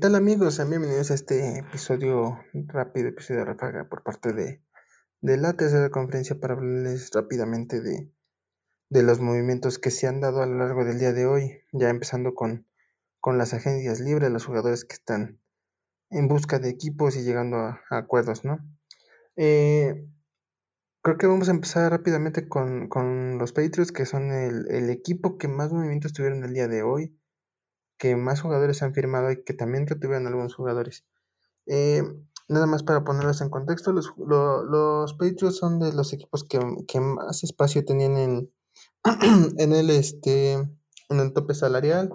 tal amigos? Bienvenidos a este episodio rápido, episodio de ráfaga por parte de, de la tercera conferencia para hablarles rápidamente de, de los movimientos que se han dado a lo largo del día de hoy, ya empezando con, con las agencias libres, los jugadores que están en busca de equipos y llegando a, acuerdos, ¿no? Eh, creo que vamos a empezar rápidamente con, con los Patriots, que son el, el, equipo que más movimientos tuvieron el día de hoy, que más jugadores han firmado y que también retuvieron algunos jugadores. Eh, nada más para ponerlos en contexto, los, lo, los Patriots son de los equipos que, que más espacio tenían en, en el este en el tope salarial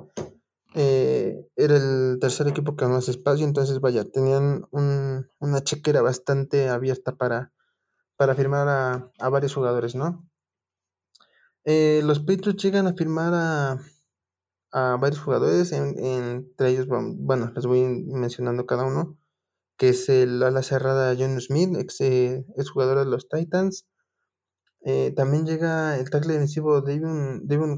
eh, era el tercer equipo que más espacio entonces vaya tenían un, una chequera bastante abierta para para firmar a, a varios jugadores no eh, los Patriots llegan a firmar a, a varios jugadores en, entre ellos bueno les voy mencionando cada uno que es el ala cerrada John Smith ex, eh, ex jugador de los Titans eh, también llega el tackle defensivo Devon, Devon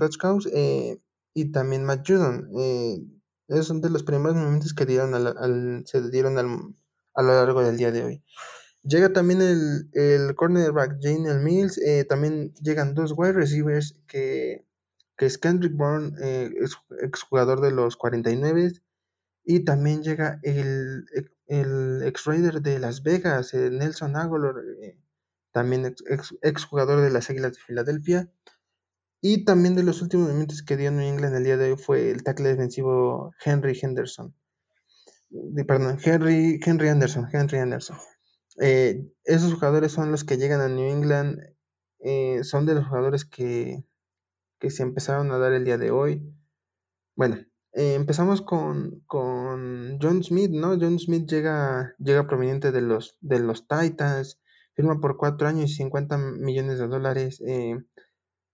eh, y también Matt Judon. Eh, esos son de los primeros momentos que dieron al, se dieron al, a lo largo del día de hoy. Llega también el, el cornerback Jane Mills. También llegan dos wide receivers que, que es Kendrick Bourne, eh, ex, exjugador de los 49. Y también llega el, el ex raider de Las Vegas, Nelson Aguilar también ex, ex, jugador de las Águilas de Filadelfia. Y también de los últimos movimientos que dio New England el día de hoy fue el tackle defensivo Henry Henderson. Perdón, Henry, Henry Anderson. Henry Anderson. Eh, esos jugadores son los que llegan a New England. Eh, son de los jugadores que, que, se empezaron a dar el día de hoy. Bueno, eh, empezamos con, con, John Smith, ¿no? John Smith llega, llega proveniente de los, de los Titans firma por cuatro años y 50 millones de dólares. Eh,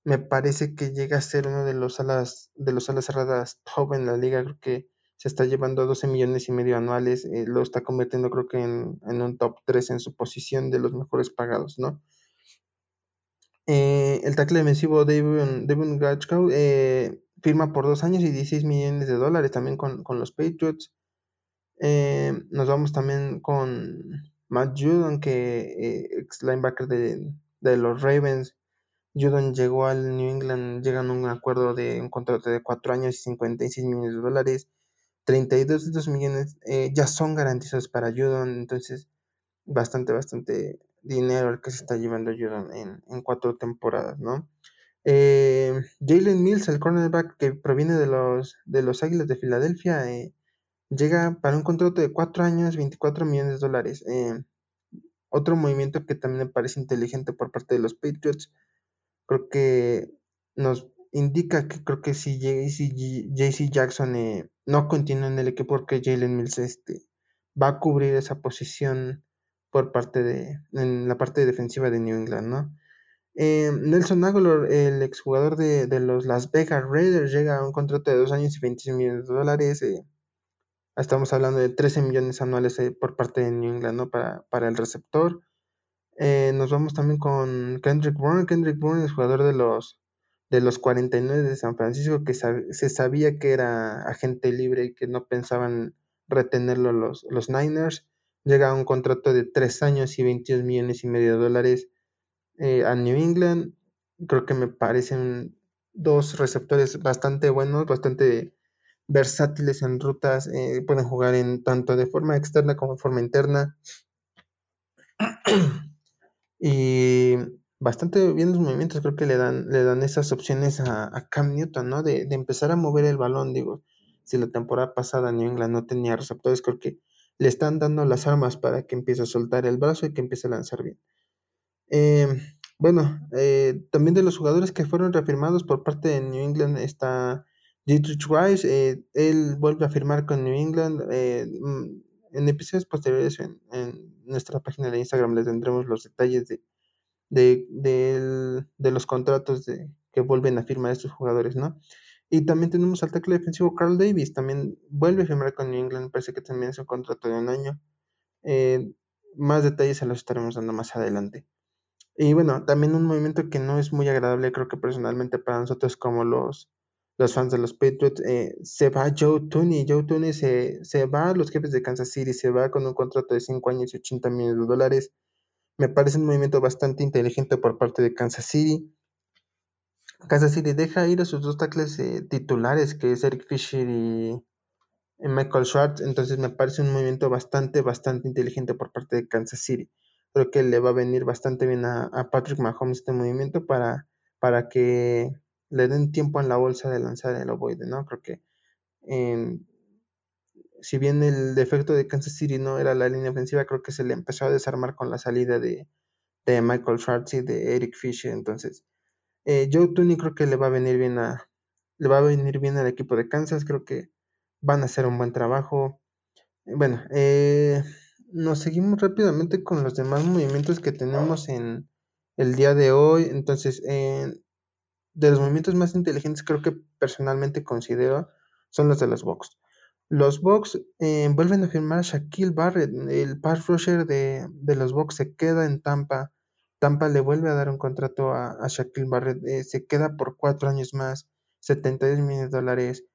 me parece que llega a ser uno de los alas, de los alas cerradas top en la liga. Creo que se está llevando 12 millones y medio anuales. Eh, lo está convirtiendo, creo que en, en, un top 3 en su posición de los mejores pagados, ¿no? Eh, el tackle defensivo Devon, Devon Gachkow, eh, firma por dos años y 16 millones de dólares también con, con los Patriots. Eh, nos vamos también con Matt Judon, que eh, ex linebacker de, de, los Ravens. Judon llegó al New England, llegan a un acuerdo de un contrato de 4 años y 56 millones de dólares. 32 de estos millones ya son garantizados para Judon, entonces bastante, bastante dinero el que se está llevando Judon en, en cuatro temporadas, ¿no? Eh, Jalen Mills, el cornerback que proviene de los, de los Águilas de Filadelfia, eh, llega para un contrato de 4 años, 24 millones de dólares. Eh, otro movimiento que también me parece inteligente por parte de los Patriots, creo que nos indica que creo que si JC Jackson no continúa en el equipo porque Jalen Mills este, va a cubrir esa posición por parte de, en la parte defensiva de New England, ¿no? Eh, Nelson Aguilar, el exjugador de, de los Las Vegas Raiders, llega a un contrato de 2 años y 26 millones de dólares. Eh, Estamos hablando de 13 millones anuales eh, por parte de New England ¿no? para, para el receptor. Nos vamos también con Kendrick Bourne. Kendrick Bourne es jugador de los, de los 49 de San Francisco, que se sabía que era agente libre y que no pensaban retenerlo los, los Niners. Llega a un contrato de 3 años y 22 millones y medio de dólares eh, a New England. Creo que me parecen dos receptores bastante buenos, bastante versátiles en rutas, eh, pueden jugar en tanto de forma externa como de forma interna. y bastante bien los movimientos, creo que le dan, le dan esas opciones a, a Cam Newton, ¿no? De, de, empezar a mover el balón, digo, si la temporada pasada New England no tenía receptores, creo que le están dando las armas para que empiece a soltar el brazo y que empiece a lanzar bien. Eh, bueno, eh, también de los jugadores que fueron reafirmados por parte de New England está Dietrich Weiss, eh, él vuelve a firmar con New England. Eh, mm, en episodios posteriores en, nuestra página de Instagram les tendremos los detalles de, de, de, de los contratos de, que vuelven a firmar estos jugadores, ¿no? Y también tenemos al tackle defensivo Carl Davis, también vuelve a firmar con New England, parece que también es un contrato de un año. Eh, más detalles se los estaremos dando más adelante. Y bueno, también un movimiento que no es muy agradable, creo que personalmente para nosotros como los los fans de los Patriots. Eh, se va Joe Tooney. Joe Tooney se, se va a los jefes de Kansas City, se va con un contrato de 5 años y 80 millones de dólares. Me parece un movimiento bastante inteligente por parte de Kansas City. Kansas City deja ir a sus dos tackles eh, titulares, que es Eric Fisher y Michael Schwartz. Entonces me parece un movimiento bastante, bastante inteligente por parte de Kansas City. Creo que le va a venir bastante bien a, Patrick Mahomes este movimiento para, para que le den tiempo en la bolsa de lanzar el ovoide, ¿no? Creo que si bien el defecto de Kansas City no era la línea ofensiva, creo que se le empezó a desarmar con la salida de, Michael Schwartz y de Eric Fisher. Entonces, eh, Joe Tooney creo que le va a venir bien a le va a venir bien al equipo de Kansas. Creo que van a hacer un buen trabajo. Bueno, eh, nos seguimos rápidamente con los demás movimientos que tenemos en el día de hoy. Entonces, de los movimientos más inteligentes creo que personalmente considero son los de los Bucks. Los Bucks eh, vuelven a firmar a Shaquille Barrett, el pass rusher de, los Bucks se queda en Tampa. Tampa le vuelve a dar un contrato a, Shaquille Barrett, se queda por cuatro años más, 72 millones de dólares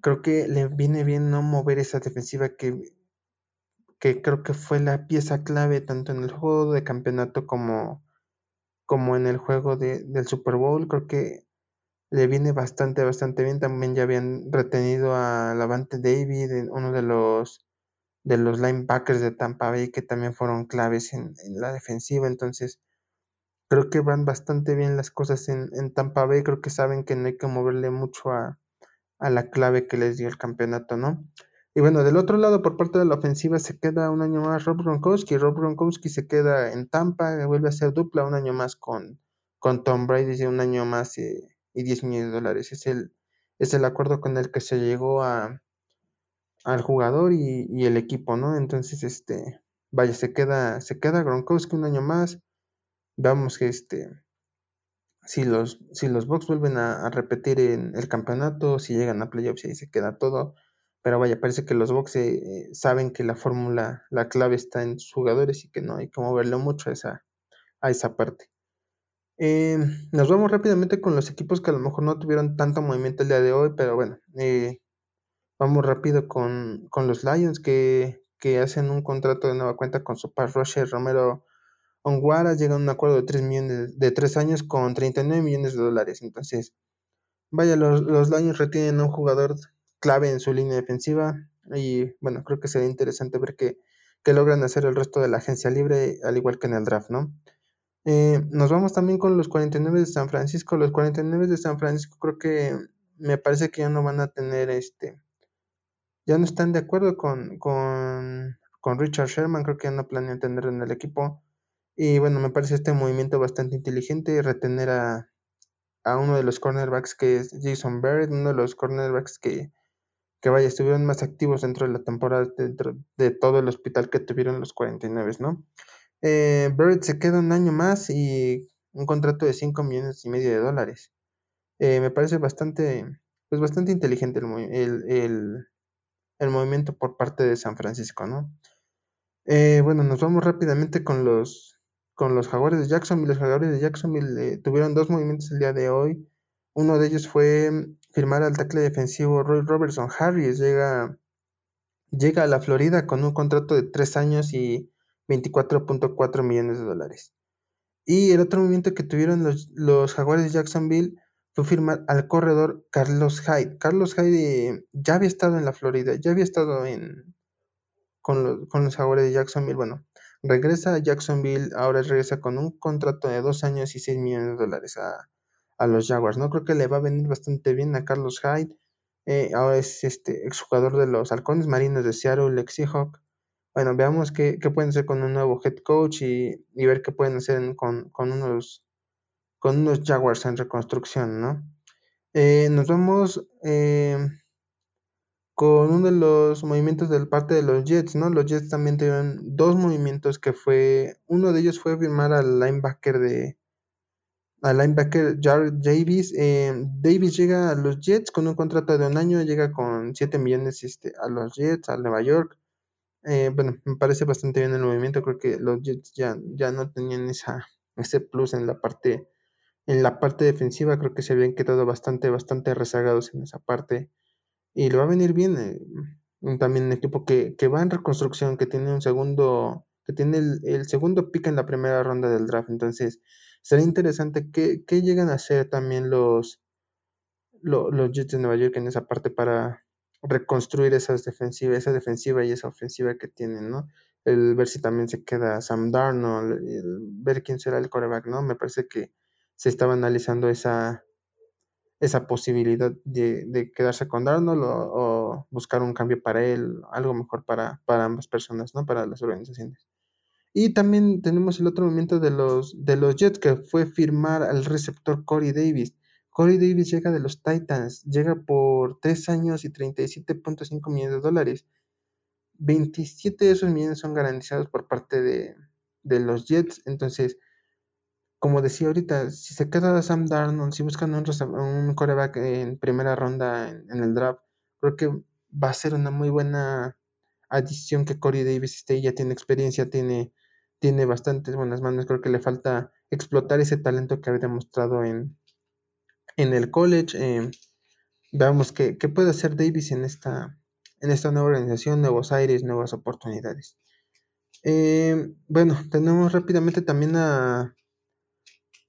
creo que le viene bien no mover esa defensiva que, que creo que fue la pieza clave tanto en el juego de campeonato como, como en el juego de, del Super Bowl. Creo que le viene bastante, bastante bien. También ya habían retenido a Lavante David, uno de los de los linebackers de Tampa Bay que también fueron claves en, la defensiva. Entonces, creo que van bastante bien las cosas en, en Tampa Bay. Creo que saben que no hay que moverle mucho a, a la clave que les dio el campeonato, ¿no? Y bueno, del otro lado, por parte de la ofensiva, se queda un año más Rob Gronkowski. Rob Gronkowski se queda en Tampa, vuelve a ser dupla un año más con, con Tom Brady, un año más y, 10 millones de dólares. Es el, es el acuerdo con el que se llegó a, al jugador y, el equipo, ¿no? Entonces, este, vaya, se queda, se queda Gronkowski un año más. Vamos que este, si los, si los Bucks vuelven a, repetir en el campeonato, si llegan a playoffs y se queda todo. Pero vaya, parece que los Bucks eh, saben que la fórmula, la clave está en sus jugadores y que no hay que moverlo mucho a esa, a esa parte. Eh, nos vamos rápidamente con los equipos que a lo mejor no tuvieron tanto movimiento el día de hoy, pero bueno, eh, vamos rápido con, los Lions que, que, hacen un contrato de nueva cuenta con su pass rusher Romero Onguara llega a un acuerdo de 3 millones de 3 años con 39 millones de dólares. Entonces, vaya, los, los Lions retienen a un jugador clave en su línea defensiva y bueno, creo que sería interesante ver qué, logran hacer el resto de la agencia libre, al igual que en el draft, ¿no? Eh, nos vamos también con los 49 de San Francisco. Los 49 de San Francisco creo que me parece que ya no van a tener este, ya no están de acuerdo con, con, con Richard Sherman, creo que ya no planean tenerlo en el equipo. Y bueno, me parece este movimiento bastante inteligente, retener a, uno de los cornerbacks que es Jason Barrett, uno de los cornerbacks que, que vaya, estuvieron más activos dentro de la temporada, dentro de todo el hospital que tuvieron los 49, ¿no? Eh, Barrett se queda un año más y un contrato de 5 millones y medio de dólares. Eh, me parece bastante, pues bastante inteligente el, el, el movimiento por parte de San Francisco, ¿no? Eh, bueno, nos vamos rápidamente con los con los Jaguares de Jacksonville. Los Jaguares de Jacksonville eh, tuvieron dos movimientos el día de hoy. Uno de ellos fue mm, firmar al tackle defensivo Roy Robertson Harris. Llega, llega a la Florida con un contrato de tres años y 24.4 millones de dólares. Y el otro movimiento que tuvieron los, los Jaguares de Jacksonville fue firmar al corredor Carlos Hyde. Carlos Hyde eh, ya había estado en la Florida, ya había estado en, con, los, con los Jaguares de Jacksonville. Bueno, Regresa a Jacksonville, ahora regresa con un contrato de dos años y seis millones de dólares a, los Jaguars, ¿no? Creo que le va a venir bastante bien a Carlos Hyde. Eh, ahora es este exjugador de los Halcones Marinos de Seattle, ex Seahawk. Bueno, veamos qué, pueden hacer con un nuevo head coach y, ver qué pueden hacer con, unos, con unos Jaguars en reconstrucción, ¿no? Eh, nos vamos eh, con uno de los movimientos del parte de los Jets, ¿no? Los Jets también tuvieron dos movimientos que fue, uno de ellos fue firmar al linebacker de, al linebacker Jared Davis. Eh, Davis llega a los Jets con un contrato de un año, llega con 7 millones este, a los Jets, a Nueva York. Bueno, me parece bastante bien el movimiento, creo que los Jets ya, ya no tenían esa, ese plus en la parte en la parte defensiva creo que se habían quedado bastante, bastante rezagados en esa parte. Y le va a venir bien. Eh, también un equipo que, que, va en reconstrucción, que tiene un segundo, que tiene el, el, segundo pick en la primera ronda del draft. Entonces, sería interesante que, que llegan a hacer también los, los, los Jets de Nueva York en esa parte para reconstruir esas defensivas, esa defensiva y esa ofensiva que tienen, ¿no? El ver si también se queda Sam Darnold, el ver quién será el coreback, ¿no? Me parece que se estaba analizando esa, esa posibilidad de, quedarse con Darnold o, o, buscar un cambio para él, algo mejor para, para ambas personas, ¿no? Para las organizaciones. Y también tenemos el otro movimiento de los, de los Jets, que fue firmar al receptor Corey Davis. Corey Davis llega de los Titans, llega por 3 años y 37.5 millones de dólares. 27 de esos millones son garantizados por parte de, de los Jets. Entonces, como decía ahorita, si se queda Sam Darnold, si buscan un, un coreback en primera ronda en, el draft, creo que va a ser una muy buena adición que Corey Davis esté, ya tiene experiencia, tiene, tiene bastantes buenas manos, creo que le falta explotar ese talento que había demostrado en, en el college. Eh, veamos qué, qué, puede hacer Davis en esta, en esta nueva organización, nuevos aires, nuevas oportunidades. Eh, bueno, tenemos rápidamente también a,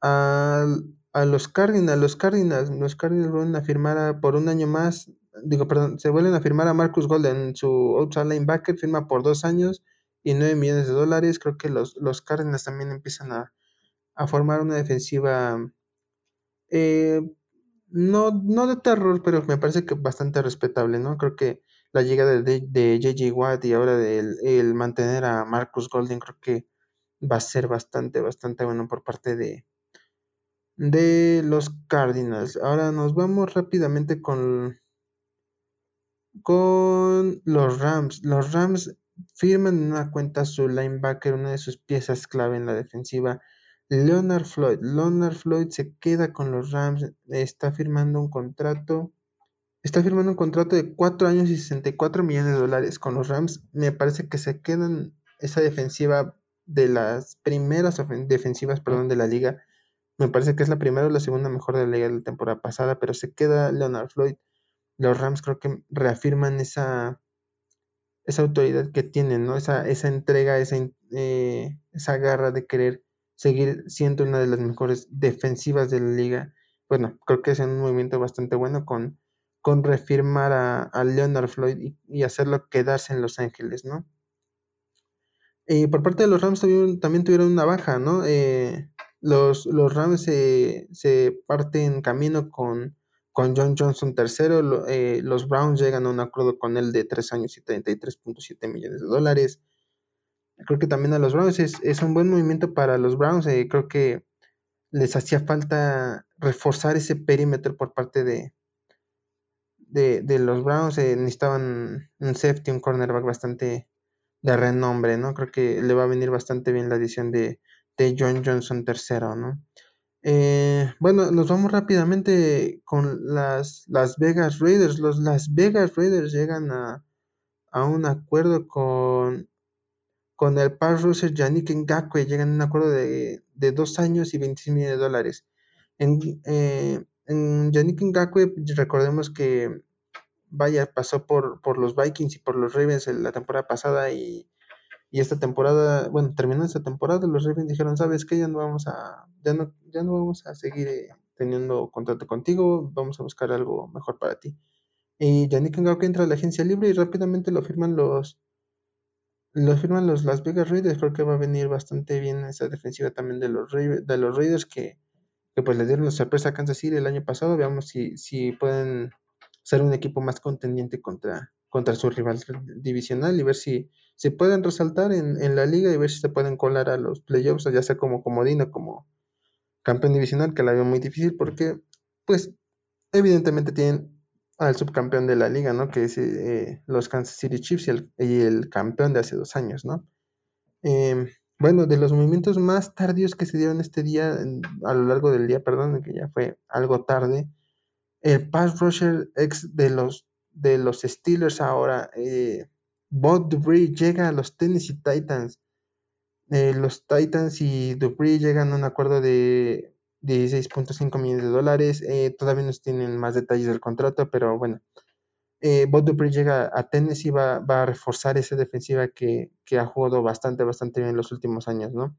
a, a, los Cardinals. Los Cardinals, los Cardinals vuelven a firmar a, por un año más, digo, perdón, se vuelven a firmar a Marcus Golden, su outside linebacker, firma por dos años y nueve millones de dólares. Creo que los, los Cardinals también empiezan a, a formar una defensiva eh, no, no de terror, pero me parece que bastante respetable, ¿no? Creo que la llegada de, de JJ Watt y ahora del el mantener a Marcus Golden, creo que va a ser bastante, bastante bueno por parte de, de los Cardinals. Ahora nos vamos rápidamente con, con los Rams. Los Rams firman en una cuenta su linebacker, una de sus piezas clave en la defensiva. Leonard Floyd. Leonard Floyd se queda con los Rams, está firmando un contrato. Está firmando un contrato de 4 años y 64 millones de dólares con los Rams. Me parece que se quedan esa defensiva de las primeras defensivas perdón, de la liga. Me parece que es la primera o la segunda mejor de la liga de la temporada pasada, pero se queda Leonard Floyd. Los Rams creo que reafirman esa, esa autoridad que tienen, ¿no? Esa, esa entrega, esa, eh, esa garra de querer seguir siendo una de las mejores defensivas de la liga. Bueno, creo que es un movimiento bastante bueno con, con refirmar a, Leonard Floyd y, hacerlo quedarse en Los Ángeles, ¿no? Y por parte de los Rams también tuvieron una baja, ¿no? Eh, los, los, Rams se, se, parten camino con, con John Johnson tercero, lo, eh, los Browns llegan a un acuerdo con él de 3 años y 33.7 millones de dólares. Creo que también a los Browns es, es un buen movimiento para los Browns. Eh, creo que les hacía falta reforzar ese perímetro por parte de, de, de los Browns. Eh, necesitaban un safety, un cornerback bastante de renombre, ¿no? Creo que le va a venir bastante bien la adición de, de John Johnson tercero, ¿no? Eh, bueno, nos vamos rápidamente con las Las Vegas Raiders. Los Las Vegas Raiders llegan a, a un acuerdo con con el pass rusher Yannick Ngakwe llegan a un acuerdo de, de dos años y 26 millones de dólares. En, eh, en Ngakwe, recordemos que, vaya, pasó por, por los Vikings y por los Ravens la temporada pasada y, y esta temporada, bueno, terminó esta temporada, los Ravens dijeron, ¿sabes qué? Ya no vamos a, ya no, ya no vamos a seguir eh, teniendo contrato contigo, vamos a buscar algo mejor para ti. Y Yannick Ngakwe entra a la agencia libre y rápidamente lo firman los, lo firman los Las Vegas Raiders, creo que va a venir bastante bien esa defensiva también de los, de los Raiders que, que pues le dieron la sorpresa a Kansas City el año pasado, veamos si, si pueden ser un equipo más contendiente contra, contra su rival divisional y ver si, si pueden resaltar en, en, la liga y ver si se pueden colar a los playoffs, ya sea como comodino, como campeón divisional, que la veo muy difícil porque pues evidentemente tienen al subcampeón de la liga, ¿no? Que es eh, los Kansas City Chiefs y el, y el, campeón de hace dos años, ¿no? Eh, bueno, de los movimientos más tardíos que se dieron este día, a lo largo del día, perdón, que ya fue algo tarde, el pass rusher ex de los, de los Steelers ahora, eh, Bob Dupree llega a los Tennessee Titans. Eh, los Titans y Dupree llegan a un acuerdo de 16.5 millones de dólares. Eh, todavía no tienen más detalles del contrato, pero bueno. Eh, Bob llega a Tennessee, va, va a reforzar esa defensiva que, ha jugado bastante, bastante bien en los últimos años, ¿no?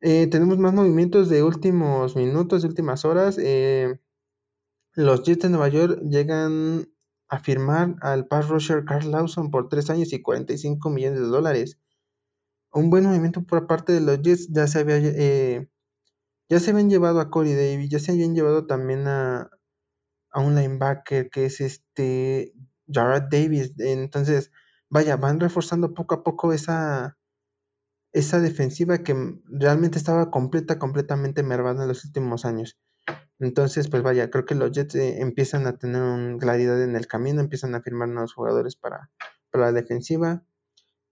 Eh, tenemos más movimientos de últimos minutos, de últimas horas. Los Jets de Nueva York llegan a firmar al pass rusher Carl Lawson por 3 años y 45 millones de dólares. Un buen movimiento por parte de los Jets. Ya se había eh, ya se habían llevado a Corey Davis, ya se habían llevado también a, a un linebacker que es este Jared Davis. Entonces, vaya, van reforzando poco a poco esa, esa defensiva que realmente estaba completa, completamente mermada en los últimos años. Entonces, pues vaya, creo que los Jets eh, empiezan a tener una claridad en el camino, empiezan a firmar nuevos jugadores para, para la defensiva.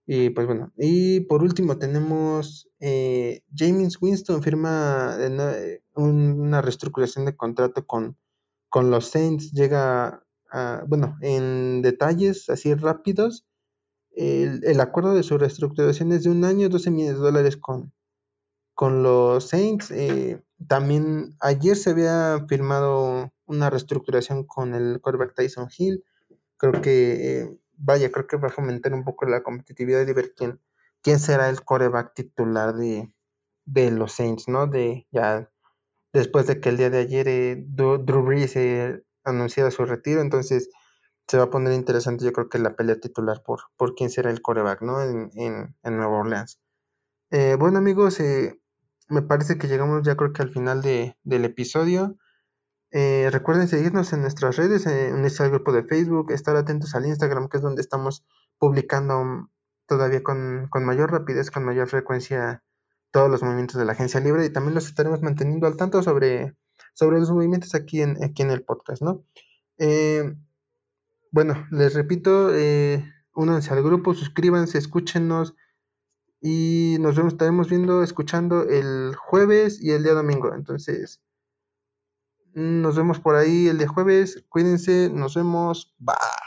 Y pues bueno, y por último tenemos eh, James Winston firma eh, una reestructuración de contrato con, con los Saints, llega a, bueno, en detalles así rápidos, el, el, acuerdo de su reestructuración es de un año, 12 millones de dólares con, con los Saints. Eh, también ayer se había firmado una reestructuración con el quarterback Tyson Hill. Creo que eh, vaya, creo que va a fomentar un poco la competitividad de ver quién, quién será el coreback titular de, de los Saints, ¿no? De ya después de que el día de ayer eh, Drew Brees eh, anunciara su retiro, entonces se va a poner interesante yo creo que la pelea titular por, por quién será el coreback, ¿no? En, en, en Nueva Orleans. Eh, bueno amigos, eh, me parece que llegamos ya creo que al final de, del episodio. Eh, recuerden seguirnos en nuestras redes, en nuestro grupo de Facebook, estar atentos al Instagram, que es donde estamos publicando todavía con, con, mayor rapidez, con mayor frecuencia todos los movimientos de la agencia libre y también los estaremos manteniendo al tanto sobre, sobre los movimientos aquí en, aquí en el podcast, ¿no? Eh, bueno, les repito, eh, únanse al grupo, suscríbanse, escúchenos y nos vemos, estaremos viendo, escuchando el jueves y el día domingo. Entonces, nos vemos por ahí el de jueves. Cuídense. Nos vemos. Bye.